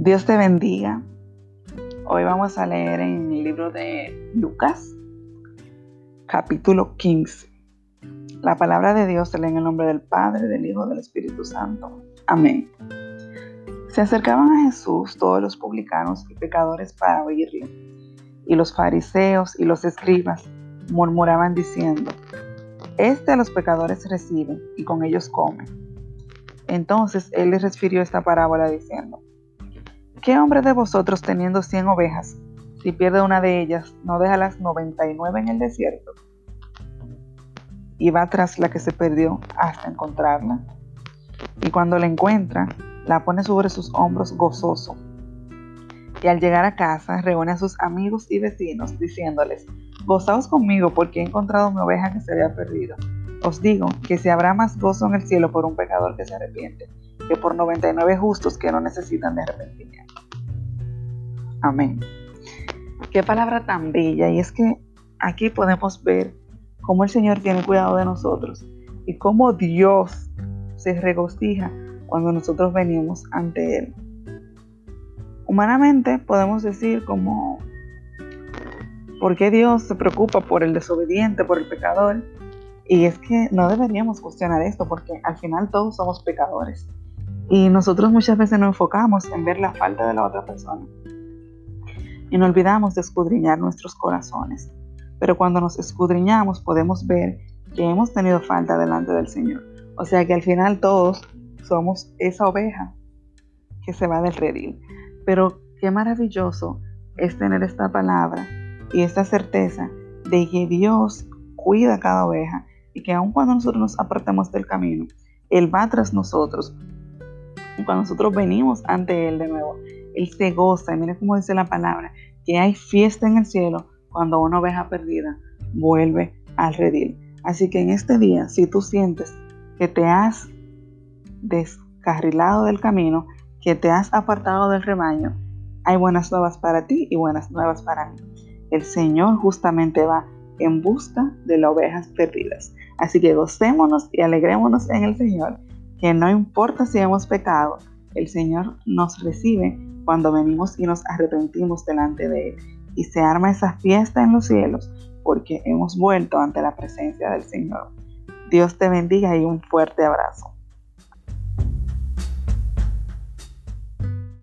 Dios te bendiga. Hoy vamos a leer en el libro de Lucas, capítulo 15. La palabra de Dios se lee en el nombre del Padre, del Hijo del Espíritu Santo. Amén. Se acercaban a Jesús todos los publicanos y pecadores para oírle, y los fariseos y los escribas murmuraban diciendo, Este a los pecadores recibe y con ellos come. Entonces él les refirió esta parábola diciendo, ¿Qué hombre de vosotros teniendo cien ovejas, si pierde una de ellas, no deja las noventa y nueve en el desierto? Y va tras la que se perdió hasta encontrarla. Y cuando la encuentra, la pone sobre sus hombros gozoso. Y al llegar a casa, reúne a sus amigos y vecinos, diciéndoles, Gozaos conmigo porque he encontrado mi oveja que se había perdido. Os digo que si habrá más gozo en el cielo por un pecador que se arrepiente, que por 99 justos que no necesitan de arrepentimiento. Amén. Qué palabra tan bella. Y es que aquí podemos ver cómo el Señor tiene cuidado de nosotros y cómo Dios se regocija cuando nosotros venimos ante Él. Humanamente podemos decir como, ¿por qué Dios se preocupa por el desobediente, por el pecador? Y es que no deberíamos cuestionar esto porque al final todos somos pecadores. Y nosotros muchas veces nos enfocamos en ver la falta de la otra persona. Y no olvidamos de escudriñar nuestros corazones. Pero cuando nos escudriñamos podemos ver que hemos tenido falta delante del Señor. O sea que al final todos somos esa oveja que se va del redil. Pero qué maravilloso es tener esta palabra y esta certeza de que Dios cuida cada oveja y que aun cuando nosotros nos apartemos del camino, Él va tras nosotros cuando nosotros venimos ante Él de nuevo, Él se goza. Y mira cómo dice la palabra, que hay fiesta en el cielo cuando una oveja perdida vuelve al redil. Así que en este día, si tú sientes que te has descarrilado del camino, que te has apartado del rebaño, hay buenas nuevas para ti y buenas nuevas para mí. El Señor justamente va en busca de las ovejas perdidas. Así que gocémonos y alegrémonos en el Señor que no importa si hemos pecado, el Señor nos recibe cuando venimos y nos arrepentimos delante de Él. Y se arma esa fiesta en los cielos porque hemos vuelto ante la presencia del Señor. Dios te bendiga y un fuerte abrazo.